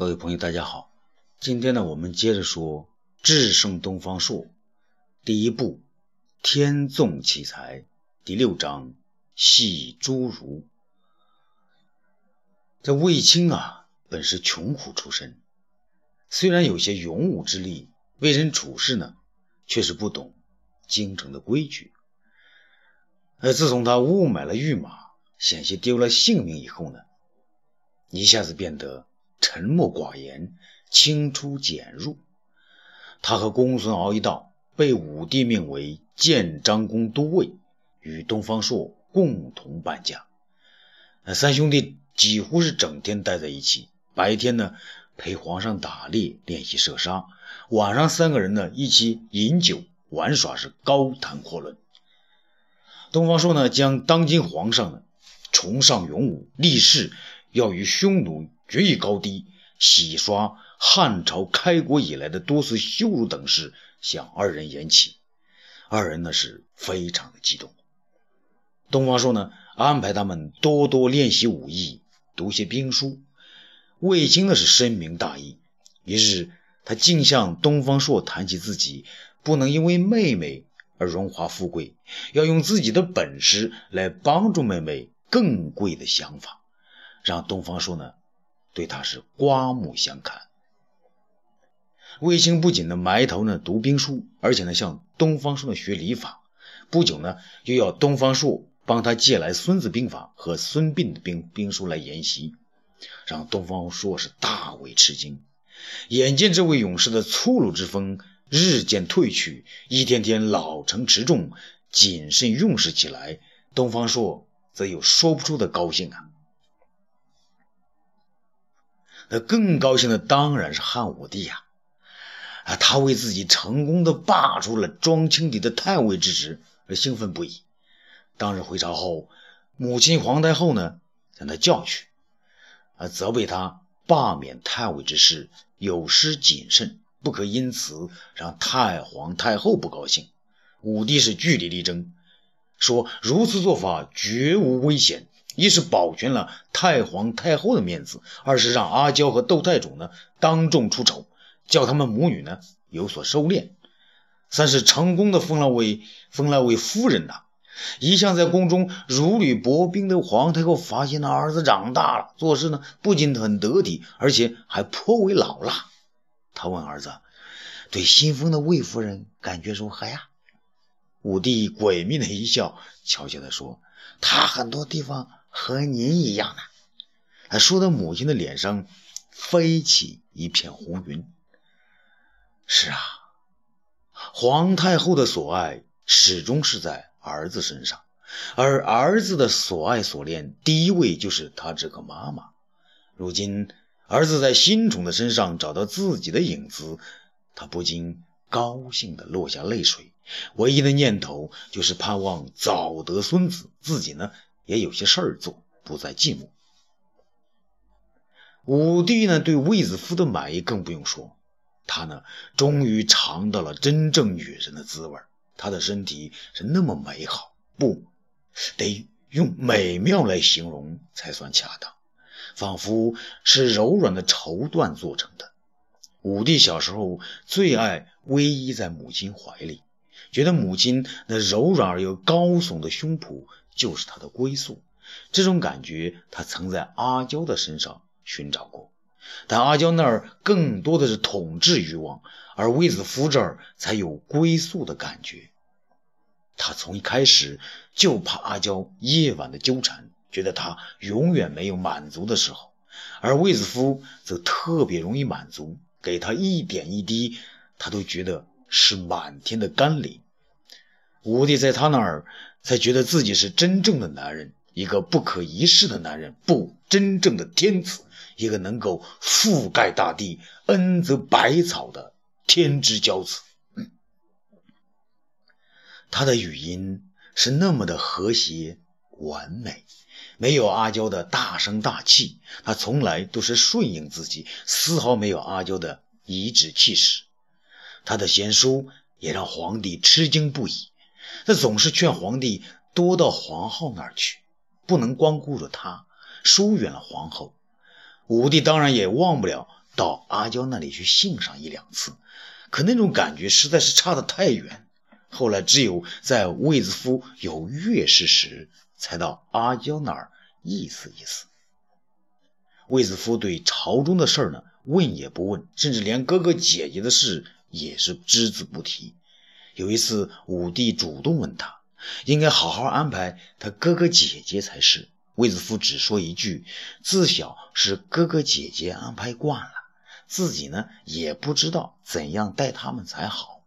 各位朋友，大家好。今天呢，我们接着说《智胜东方朔》第一部《天纵奇才》第六章“戏侏儒”。这卫青啊，本是穷苦出身，虽然有些勇武之力，为人处事呢，却是不懂京城的规矩。而自从他误买了御马，险些丢了性命以后呢，一下子变得。沉默寡言，清出简入。他和公孙敖一道，被武帝命为建章宫都尉，与东方朔共同伴驾。那三兄弟几乎是整天待在一起，白天呢陪皇上打猎练习射杀，晚上三个人呢一起饮酒玩耍，是高谈阔论。东方朔呢将当今皇上呢崇尚勇武，立誓要与匈奴。决一高低，洗刷汉朝开国以来的多次羞辱等事，向二人言起。二人呢是非常的激动。东方朔呢安排他们多多练习武艺，读些兵书。卫青呢是深明大义。于是他竟向东方朔谈起自己不能因为妹妹而荣华富贵，要用自己的本事来帮助妹妹更贵的想法，让东方朔呢。对他是刮目相看。卫青不仅呢埋头呢读兵书，而且呢向东方朔呢学礼法。不久呢，又要东方朔帮他借来《孙子兵法》和孙膑的兵兵书来研习，让东方朔是大为吃惊。眼见这位勇士的粗鲁之风日渐褪去，一天天老成持重、谨慎用事起来，东方朔则有说不出的高兴啊。那更高兴的当然是汉武帝呀！啊，他为自己成功的罢黜了庄青帝的太尉之职而兴奋不已。当日回朝后，母亲皇太后呢将他叫去，啊，责备他罢免太尉之事有失谨慎，不可因此让太皇太后不高兴。武帝是据理力争，说如此做法绝无危险。一是保全了太皇太后的面子，二是让阿娇和窦太主呢当众出丑，叫他们母女呢有所收敛；三是成功的封了为封了为夫人呐。一向在宫中如履薄冰的皇太后发现了儿子长大了，做事呢不仅很得体，而且还颇为老辣。他问儿子：“对新封的魏夫人感觉如何呀？”武帝诡秘的一笑，悄悄地说：“她很多地方。”和您一样呢，他说的母亲的脸上飞起一片红云。是啊，皇太后的所爱始终是在儿子身上，而儿子的所爱所恋，第一位就是他这个妈妈。如今儿子在新宠的身上找到自己的影子，他不禁高兴的落下泪水。唯一的念头就是盼望早得孙子，自己呢？也有些事儿做，不再寂寞。武帝呢，对卫子夫的满意更不用说，他呢，终于尝到了真正女人的滋味。她的身体是那么美好，不得用美妙来形容才算恰当，仿佛是柔软的绸缎做成的。武帝小时候最爱偎依在母亲怀里，觉得母亲那柔软而又高耸的胸脯。就是他的归宿，这种感觉他曾在阿娇的身上寻找过，但阿娇那儿更多的是统治欲望，而卫子夫这儿才有归宿的感觉。他从一开始就怕阿娇夜晚的纠缠，觉得她永远没有满足的时候，而卫子夫则特别容易满足，给他一点一滴，他都觉得是满天的甘霖。武帝在他那儿。才觉得自己是真正的男人，一个不可一世的男人，不真正的天子，一个能够覆盖大地、恩泽百草的天之骄子。他的语音是那么的和谐完美，没有阿娇的大声大气，他从来都是顺应自己，丝毫没有阿娇的颐指气使。他的贤书也让皇帝吃惊不已。他总是劝皇帝多到皇后那儿去，不能光顾着他，疏远了皇后。武帝当然也忘不了到阿娇那里去信上一两次，可那种感觉实在是差得太远。后来只有在卫子夫有月事时，才到阿娇那儿意思意思。卫子夫对朝中的事儿呢，问也不问，甚至连哥哥姐姐的事也是只字不提。有一次，武帝主动问他，应该好好安排他哥哥姐姐才是。卫子夫只说一句：“自小是哥哥姐姐安排惯了，自己呢也不知道怎样待他们才好。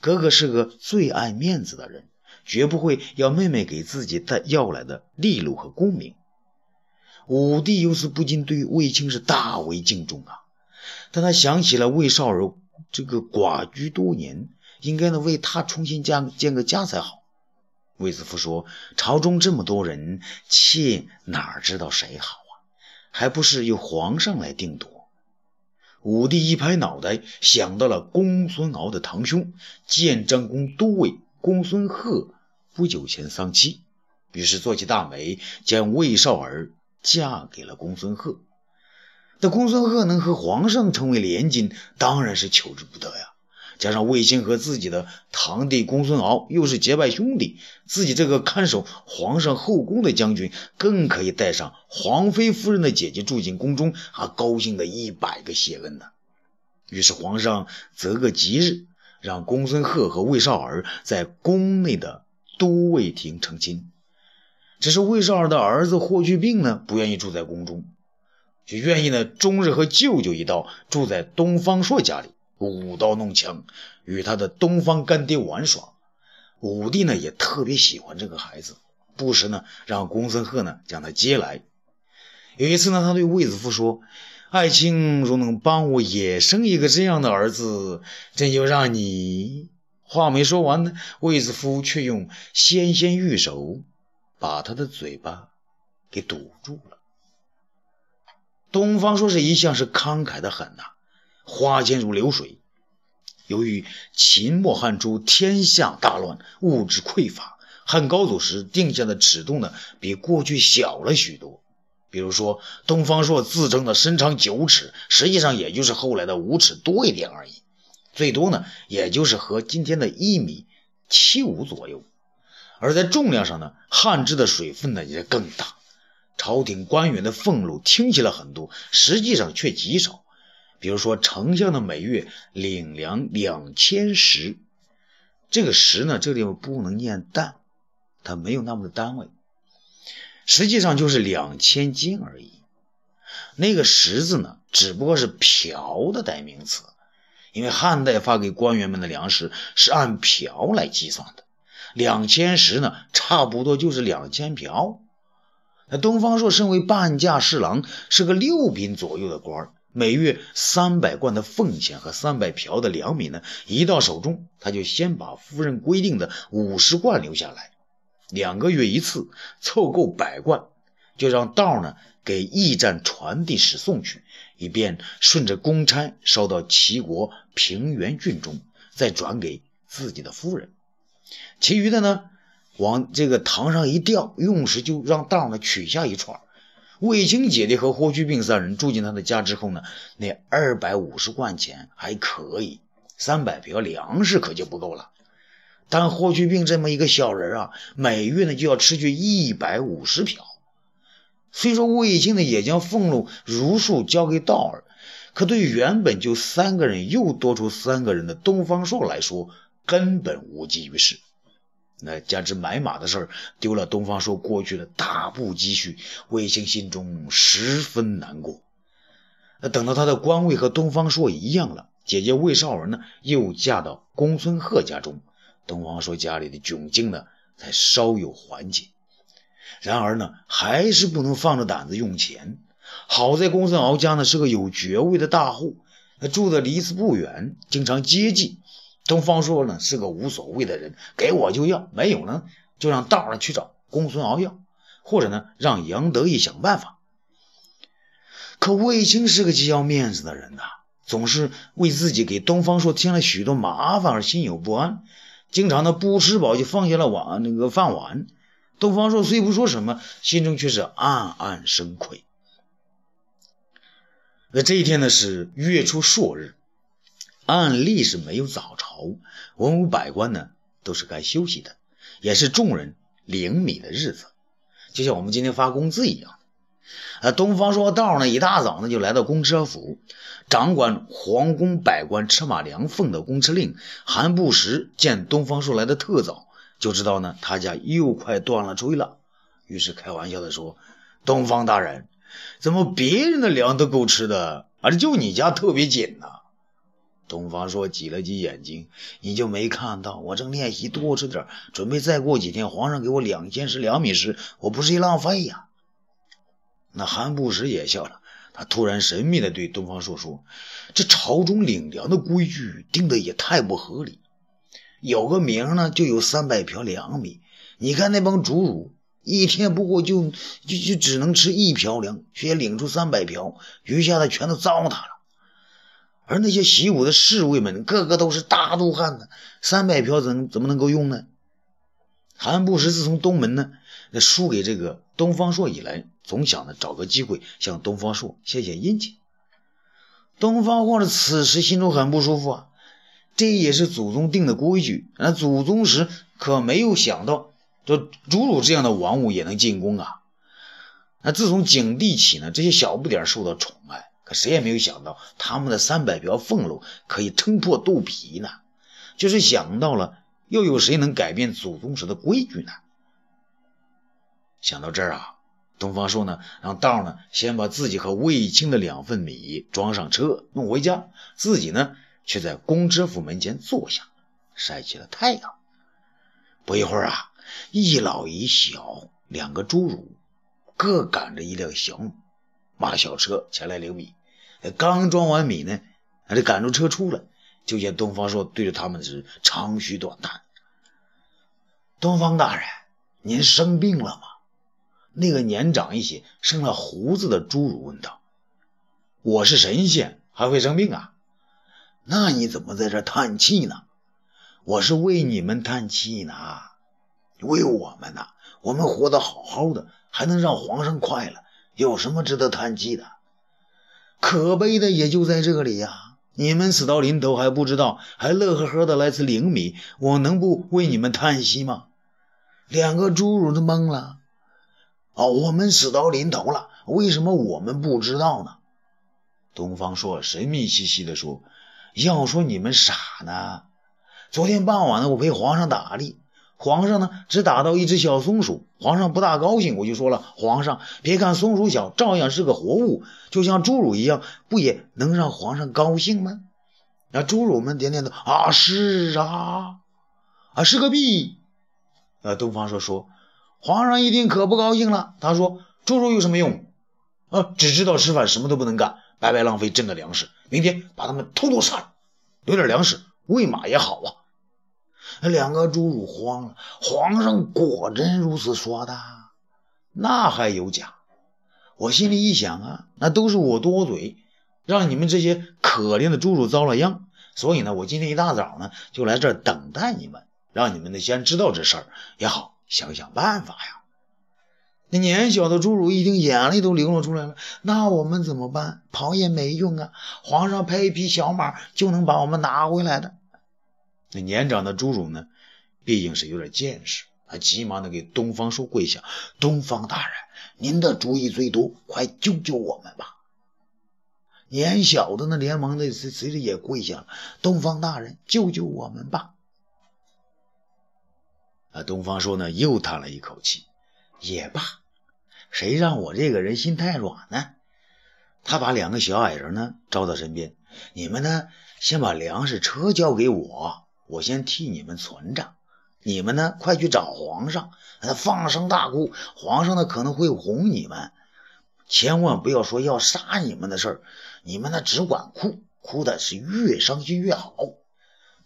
哥哥是个最爱面子的人，绝不会要妹妹给自己带要来的利禄和功名。”武帝由此不禁对卫青是大为敬重啊！但他想起了卫少儿这个寡居多年，应该呢为他重新加建个家才好。卫子夫说：“朝中这么多人，妾哪知道谁好啊？还不是由皇上来定夺。”武帝一拍脑袋，想到了公孙敖的堂兄建章宫都尉公孙贺不久前丧妻，于是做起大媒，将魏少儿。嫁给了公孙贺，那公孙贺能和皇上成为连襟，当然是求之不得呀。加上卫青和自己的堂弟公孙敖又是结拜兄弟，自己这个看守皇上后宫的将军，更可以带上皇妃夫人的姐姐住进宫中，还高兴的一百个谢恩呢。于是皇上择个吉日，让公孙贺和魏少儿在宫内的都尉亭成亲。只是魏少儿的儿子霍去病呢，不愿意住在宫中，就愿意呢终日和舅舅一道住在东方朔家里，舞刀弄枪，与他的东方干爹玩耍。武帝呢也特别喜欢这个孩子，不时呢让公孙贺呢将他接来。有一次呢，他对卫子夫说：“爱卿若能帮我也生一个这样的儿子，朕就让你……”话没说完呢，卫子夫却用纤纤玉手。把他的嘴巴给堵住了。东方朔是一向是慷慨的很呐，花钱如流水。由于秦末汉初天下大乱，物质匮乏，汉高祖时定下的尺度呢，比过去小了许多。比如说，东方朔自称的身长九尺，实际上也就是后来的五尺多一点而已，最多呢，也就是和今天的一米七五左右。而在重量上呢，汉制的水分呢也更大，朝廷官员的俸禄听起来很多，实际上却极少。比如说，丞相的每月领粮两千石，这个石呢，这个地方不能念担，它没有那么的单位，实际上就是两千斤而已。那个石字呢，只不过是瓢的代名词，因为汉代发给官员们的粮食是按瓢来计算的。两千石呢，差不多就是两千瓢。那东方朔身为半价侍郎，是个六品左右的官每月三百贯的俸钱和三百瓢的粮米呢，一到手中，他就先把夫人规定的五十贯留下来，两个月一次，凑够百贯，就让道呢给驿站传递使送去，以便顺着公差捎到齐国平原郡中，再转给自己的夫人。其余的呢，往这个堂上一吊，用时就让道呢取下一串。卫青姐弟和霍去病三人住进他的家之后呢，那二百五十贯钱还可以，三百瓢粮食可就不够了。但霍去病这么一个小人啊，每月呢就要吃去一百五十瓢。虽说卫青呢也将俸禄如数交给道儿，可对原本就三个人又多出三个人的东方朔来说，根本无济于事。那加之买马的事儿丢了东方朔过去的大部积蓄，卫青心中十分难过。那等到他的官位和东方朔一样了，姐姐魏少儿呢又嫁到公孙贺家中，东方朔家里的窘境呢才稍有缓解。然而呢，还是不能放着胆子用钱。好在公孙敖家呢是个有爵位的大户，他住的离此不远，经常接济。东方朔呢是个无所谓的人，给我就要，没有呢就让道儿去找公孙敖要，或者呢让杨得意想办法。可卫青是个极要面子的人呐，总是为自己给东方朔添了许多麻烦而心有不安，经常呢不吃饱就放下了碗那个饭碗。东方朔虽不说什么，心中却是暗暗生愧。那这一天呢是月初朔日，按例是没有早朝，文武百官呢都是该休息的，也是众人领米的日子，就像我们今天发工资一样。啊，东方朔道呢一大早呢就来到公车府，掌管皇宫百官车马粮俸的公车令韩不时见东方朔来的特早，就知道呢他家又快断了炊了，于是开玩笑的说：“东方大人，怎么别人的粮都够吃的，而就你家特别紧呢？”东方朔挤了挤眼睛：“你就没看到我正练习多吃点，准备再过几天皇上给我两千石粮米时，我不是一浪费呀？”那韩不时也笑了，他突然神秘地对东方朔说：“这朝中领粮的规矩定的也太不合理，有个名呢就有三百瓢粮米，你看那帮主乳一天不过就就就只能吃一瓢粮，却也领出三百瓢，余下的全都糟蹋了。而那些习武的侍卫们个个都是大肚汉子，三百瓢怎怎么能够用呢？”韩不时自从东门呢那输给这个东方朔以来。总想着找个机会向东方朔献献殷勤。东方朔的此时心中很不舒服啊，这也是祖宗定的规矩。那祖宗时可没有想到，这主乳这样的王物也能进宫啊。那自从景帝起呢，这些小不点受到宠爱，可谁也没有想到他们的三百瓢俸禄可以撑破肚皮呢。就是想到了，又有谁能改变祖宗时的规矩呢？想到这儿啊。东方朔呢，让道呢先把自己和卫青的两份米装上车，弄回家，自己呢却在公知府门前坐下，晒起了太阳。不一会儿啊，一老一小两个侏儒，各赶着一辆小马小车前来领米。刚装完米呢，还得赶住车出来，就见东方朔对着他们是长吁短叹：“东方大人，您生病了吗？”那个年长一些、生了胡子的侏儒问道：“我是神仙，还会生病啊？那你怎么在这叹气呢？我是为你们叹气呢，为我们呢。我们活得好好的，还能让皇上快乐，有什么值得叹气的？可悲的也就在这里呀！你们死到临头还不知道，还乐呵呵的来此领米，我能不为你们叹息吗？”两个侏儒都懵了。哦，我们死到临头了，为什么我们不知道呢？东方朔神秘兮兮地说：“要说你们傻呢，昨天傍晚呢，我陪皇上打猎，皇上呢只打到一只小松鼠，皇上不大高兴，我就说了，皇上别看松鼠小，照样是个活物，就像侏儒一样，不也能让皇上高兴吗？”那侏儒们点点头：“啊，是啊，啊是个屁。”呃，东方朔说。皇上一听可不高兴了，他说：“侏儒有什么用？啊，只知道吃饭，什么都不能干，白白浪费朕的粮食。明天把他们偷偷杀了，留点粮食喂马也好啊。”两个侏儒慌了，皇上果真如此说的？那还有假？我心里一想啊，那都是我多嘴，让你们这些可怜的侏儒遭了殃。所以呢，我今天一大早呢就来这儿等待你们，让你们呢先知道这事儿也好。想想办法呀！那年小的侏儒一听，眼泪都流了出来了。那我们怎么办？跑也没用啊！皇上配一匹小马就能把我们拿回来的。那年长的侏儒呢，毕竟是有点见识，他急忙的给东方朔跪下：“东方大人，您的主意最多，快救救我们吧！”年小的那连忙的随随着也跪下了：“东方大人，救救我们吧！”啊，东方朔呢又叹了一口气，也罢，谁让我这个人心太软呢？他把两个小矮人呢招到身边，你们呢先把粮食车交给我，我先替你们存着。你们呢快去找皇上，他放声大哭，皇上呢可能会哄你们，千万不要说要杀你们的事儿，你们呢只管哭，哭的是越伤心越好。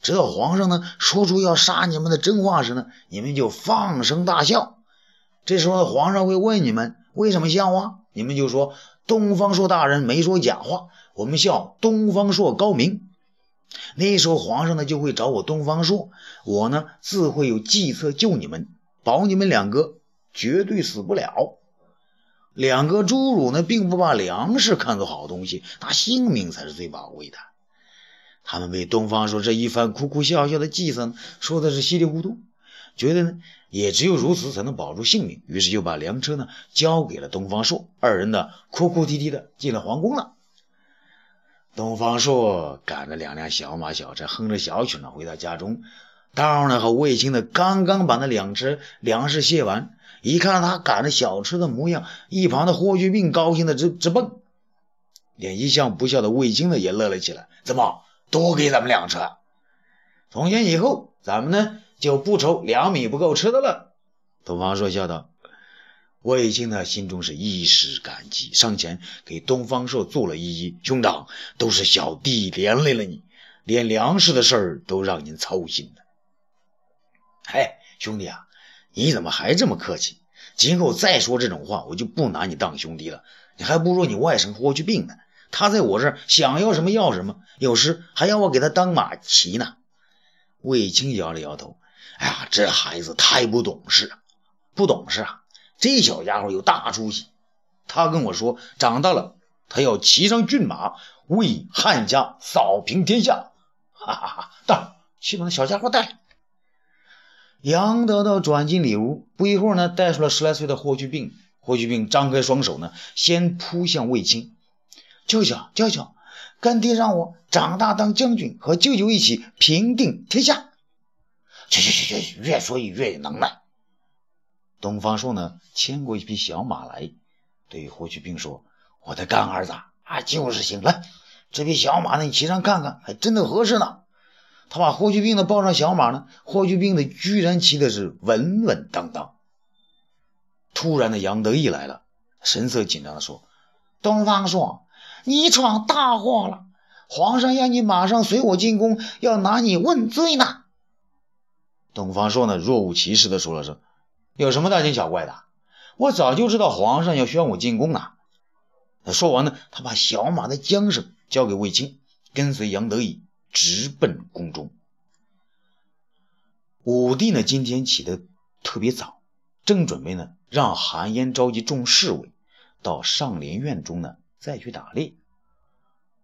直到皇上呢说出要杀你们的真话时呢，你们就放声大笑。这时候皇上会问你们为什么笑啊？你们就说东方朔大人没说假话，我们笑东方朔高明。那时候皇上呢就会找我东方朔，我呢自会有计策救你们，保你们两个绝对死不了。两个侏儒呢，并不把粮食看作好东西，拿性命才是最宝贵的。他们被东方朔这一番哭哭笑笑的计策说的是稀里糊涂，觉得呢，也只有如此才能保住性命，于是就把粮车呢交给了东方朔。二人呢，哭哭啼啼的进了皇宫了。东方朔赶着两辆小马小车，哼着小曲呢，回到家中。道呢和卫青呢，刚刚把那两车粮食卸完，一看到他赶着小车的模样，一旁的霍去病高兴的直直蹦，连一向不笑的卫青呢也乐了起来。怎么？多给咱们两车，从今以后，咱们呢就不愁粮米不够吃的了。东方朔笑道。卫青呢心中是一时感激，上前给东方朔做了一揖：“兄长，都是小弟连累了你，连粮食的事儿都让您操心了。”“嗨，兄弟啊，你怎么还这么客气？今后再说这种话，我就不拿你当兄弟了。你还不如你外甥霍去病呢。”他在我这儿想要什么要什么，有时还要我给他当马骑呢。卫青摇了摇头：“哎呀，这孩子太不懂事，不懂事啊！这小家伙有大出息。他跟我说，长大了他要骑上骏马，为汉家扫平天下。”哈哈哈！到，去把那小家伙带。杨得道转进里屋，不一会儿呢，带出了十来岁的霍去病。霍去病张开双手呢，先扑向卫青。舅舅，舅舅，干爹让我长大当将军，和舅舅一起平定天下。去去去去，越说越有能耐。东方朔呢，牵过一匹小马来，对霍去病说：“我的干儿子啊，就是行了。这匹小马呢，你骑上看看，还真的合适呢。”他把霍去病呢抱上小马呢，霍去病呢居然骑的是稳稳当当。突然的，杨得意来了，神色紧张的说：“东方朔。”你闯大祸了！皇上要你马上随我进宫，要拿你问罪呢。东方朔呢，若无其事的说了声：“有什么大惊小怪的？我早就知道皇上要宣我进宫呢。”说完呢，他把小马的缰绳交给卫青，跟随杨得意直奔宫中。武帝呢，今天起得特别早，正准备呢让韩嫣召集众侍卫到上林苑中呢。再去打猎，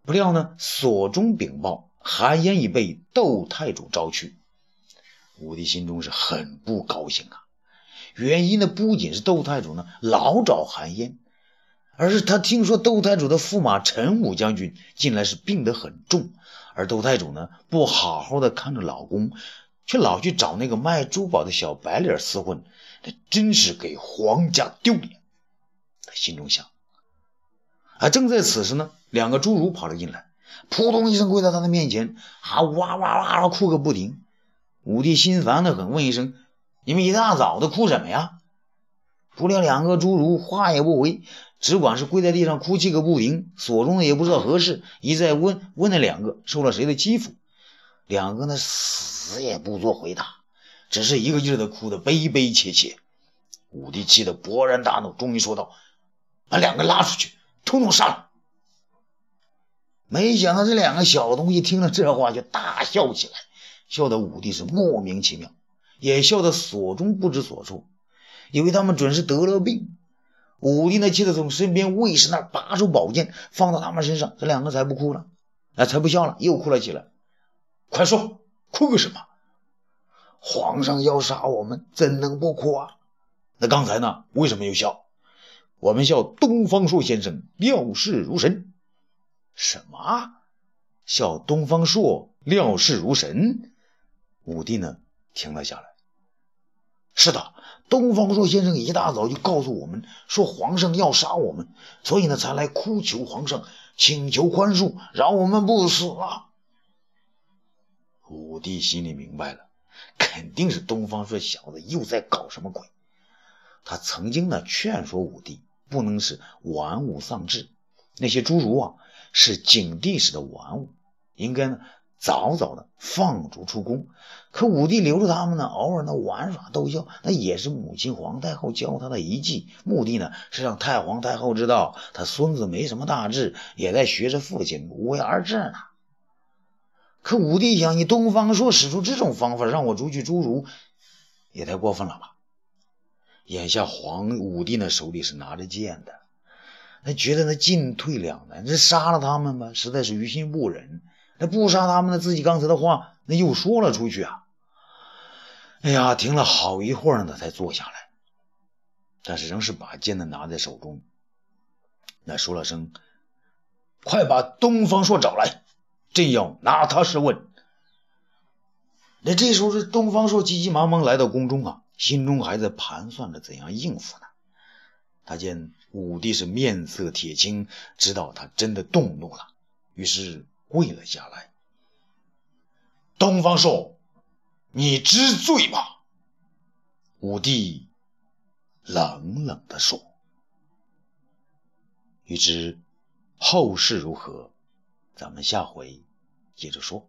不料呢，所中禀报，韩嫣已被窦太主招去。武帝心中是很不高兴啊。原因呢，不仅是窦太主呢老找韩嫣，而是他听说窦太主的驸马陈武将军近来是病得很重，而窦太主呢不好好的看着老公，却老去找那个卖珠宝的小白脸厮混，这真是给皇家丢脸。他心中想。而正在此时呢，两个侏儒跑了进来，扑通一声跪在他的面前，啊哇哇哇的哭个不停。武帝心烦的很，问一声：“你们一大早的哭什么呀？”不料两个侏儒话也不回，只管是跪在地上哭泣个不停。所中也不知道何事，一再问问那两个受了谁的欺负。两个呢死也不做回答，只是一个劲儿的哭得悲悲切切。武帝气得勃然大怒，终于说道：“把两个拉出去。”统统杀了！没想到这两个小东西听了这话，就大笑起来，笑得武帝是莫名其妙，也笑得所中不知所措，以为他们准是得了病。武帝呢，气得从身边卫士那拔出宝剑，放到他们身上，这两个才不哭了，啊，才不笑了，又哭了起来。快说，哭个什么？皇上要杀我们，怎能不哭啊？那刚才呢，为什么又笑？我们笑东方朔先生料事如神，什么？笑东方朔料事如神？武帝呢？停了下来。是的，东方朔先生一大早就告诉我们说皇上要杀我们，所以呢才来哭求皇上，请求宽恕，让我们不死啊！武帝心里明白了，肯定是东方朔小子又在搞什么鬼。他曾经呢劝说武帝。不能是玩物丧志，那些侏儒啊是景帝时的玩物，应该呢早早的放逐出宫。可武帝留着他们呢，偶尔呢玩耍逗笑，那也是母亲皇太后教他的遗迹。目的呢是让太皇太后知道他孙子没什么大志，也在学着父亲无为而治呢。可武帝想，你东方朔使出这种方法让我逐去侏儒，也太过分了吧？眼下皇武帝呢手里是拿着剑的，他觉得那进退两难，这杀了他们吧，实在是于心不忍；那不杀他们呢，自己刚才的话那又说了出去啊。哎呀，停了好一会儿呢，才坐下来，但是仍是把剑呢拿在手中，那说了声：“快把东方朔找来，朕要拿他试问。”那这时候，这东方朔急急忙忙来到宫中啊，心中还在盘算着怎样应付呢。他见武帝是面色铁青，知道他真的动怒了，于是跪了下来。东方朔。你知罪吗？武帝冷冷地说：“欲知后事如何，咱们下回接着说。”